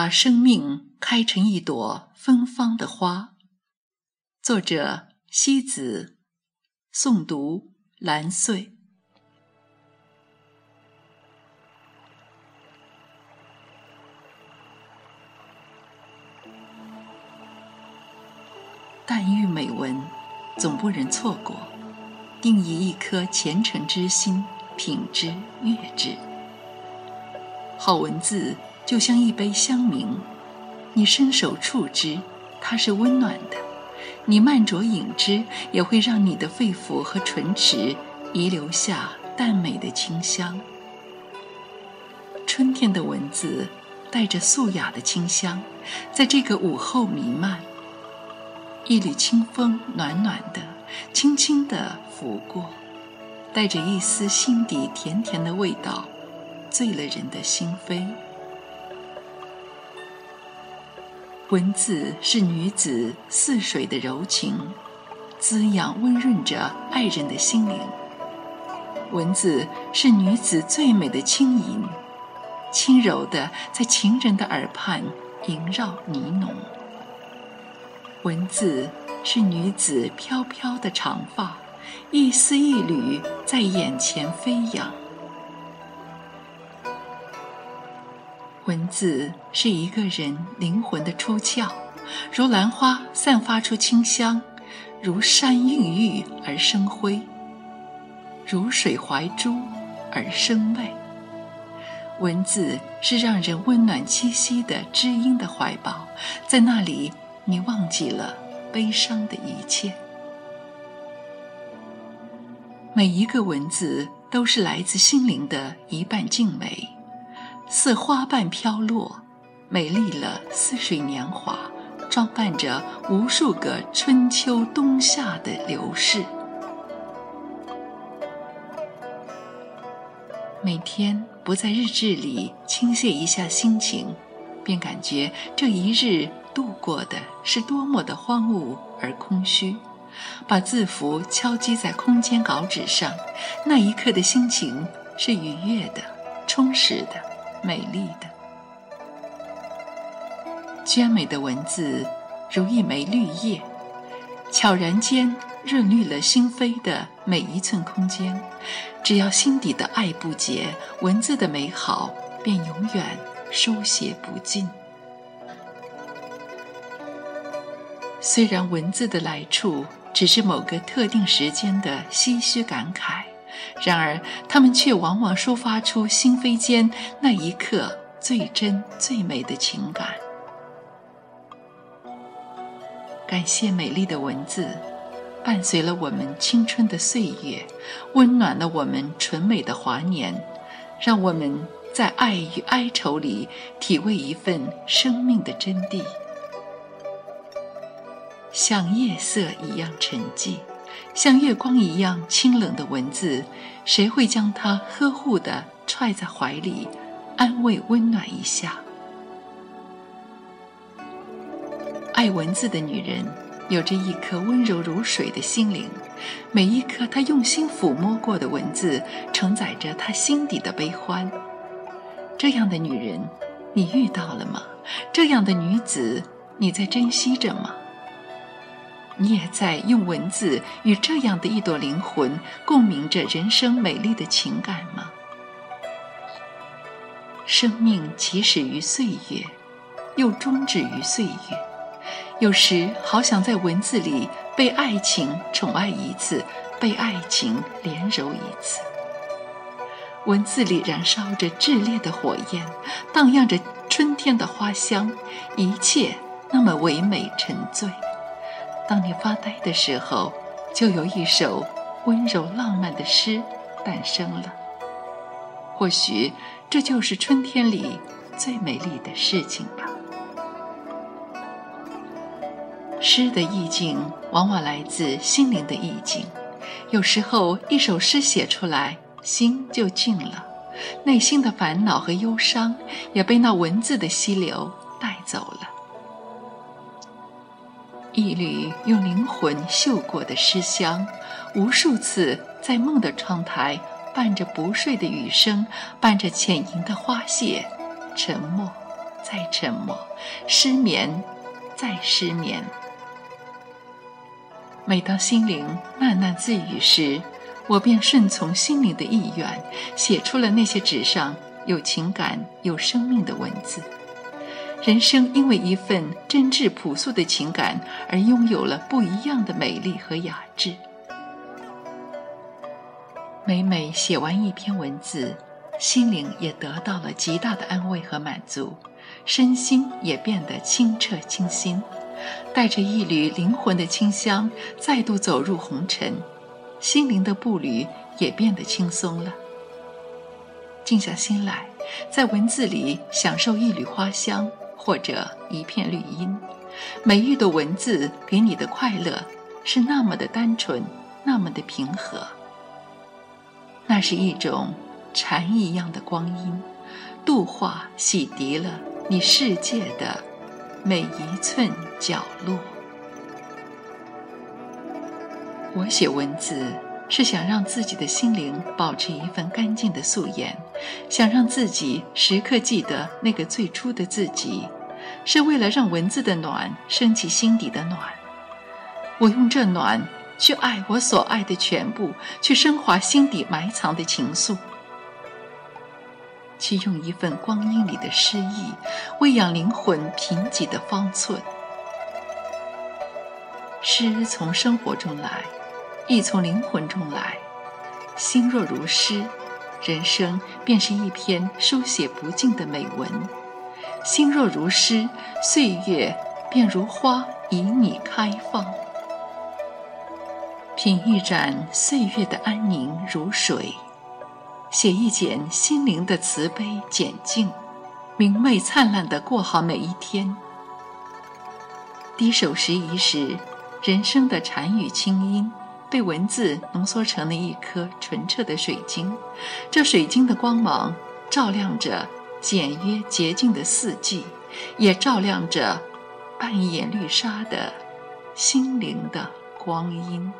把生命开成一朵芬芳的花。作者：西子，诵读：蓝穗。淡遇美文，总不忍错过。定以一颗虔诚之心，品之悦之。好文字就像一杯香茗，你伸手触之，它是温暖的；你慢酌饮之，也会让你的肺腑和唇齿遗留下淡美的清香。春天的文字带着素雅的清香，在这个午后弥漫。一缕清风，暖暖的，轻轻地拂过，带着一丝心底甜甜的味道。醉了人的心扉。文字是女子似水的柔情，滋养温润着爱人的心灵。文字是女子最美的轻吟，轻柔的在情人的耳畔萦绕呢喃。文字是女子飘飘的长发，一丝一缕在眼前飞扬。文字是一个人灵魂的出窍，如兰花散发出清香，如山孕育而生辉，如水怀珠而生味。文字是让人温暖栖息的知音的怀抱，在那里你忘记了悲伤的一切。每一个文字都是来自心灵的一半静美。似花瓣飘落，美丽了似水年华，装扮着无数个春秋冬夏的流逝。每天不在日志里倾泻一下心情，便感觉这一日度过的是多么的荒芜而空虚。把字符敲击在空间稿纸上，那一刻的心情是愉悦的、充实的。美丽的、娟美的文字，如一枚绿叶，悄然间润绿了心扉的每一寸空间。只要心底的爱不竭，文字的美好便永远书写不尽。虽然文字的来处只是某个特定时间的唏嘘感慨。然而，他们却往往抒发出心扉间那一刻最真最美的情感。感谢美丽的文字，伴随了我们青春的岁月，温暖了我们纯美的华年，让我们在爱与哀愁里体味一份生命的真谛，像夜色一样沉寂。像月光一样清冷的文字，谁会将它呵护的揣在怀里，安慰温暖一下？爱文字的女人，有着一颗温柔如水的心灵，每一颗她用心抚摸过的文字，承载着她心底的悲欢。这样的女人，你遇到了吗？这样的女子，你在珍惜着吗？你也在用文字与这样的一朵灵魂共鸣着人生美丽的情感吗？生命起始于岁月，又终止于岁月。有时好想在文字里被爱情宠爱一次，被爱情连揉一次。文字里燃烧着炽烈的火焰，荡漾着春天的花香，一切那么唯美沉醉。当你发呆的时候，就有一首温柔浪漫的诗诞生了。或许这就是春天里最美丽的事情吧。诗的意境往往来自心灵的意境，有时候一首诗写出来，心就静了，内心的烦恼和忧伤也被那文字的溪流带走了。一缕用灵魂嗅过的诗香，无数次在梦的窗台，伴着不睡的雨声，伴着浅吟的花谢，沉默再沉默，失眠再失眠。每当心灵喃喃自语时，我便顺从心灵的意愿，写出了那些纸上有情感、有生命的文字。人生因为一份真挚朴素的情感而拥有了不一样的美丽和雅致。每每写完一篇文字，心灵也得到了极大的安慰和满足，身心也变得清澈清新，带着一缕灵魂的清香，再度走入红尘，心灵的步履也变得轻松了。静下心来，在文字里享受一缕花香。或者一片绿荫，每一朵文字给你的快乐是那么的单纯，那么的平和。那是一种禅一样的光阴，度化洗涤了你世界的每一寸角落。我写文字是想让自己的心灵保持一份干净的素颜，想让自己时刻记得那个最初的自己。是为了让文字的暖升起心底的暖，我用这暖去爱我所爱的全部，去升华心底埋藏的情愫，去用一份光阴里的诗意喂养灵魂贫瘠的方寸。诗从生活中来，意从灵魂中来。心若如诗，人生便是一篇书写不尽的美文。心若如诗，岁月便如花，以你开放。品一盏岁月的安宁如水，写一剪心灵的慈悲简静，明媚灿烂地过好每一天。低首拾遗时，人生的禅语清音被文字浓缩成了一颗纯澈的水晶，这水晶的光芒照亮着。简约洁净的四季，也照亮着半掩绿纱的心灵的光阴。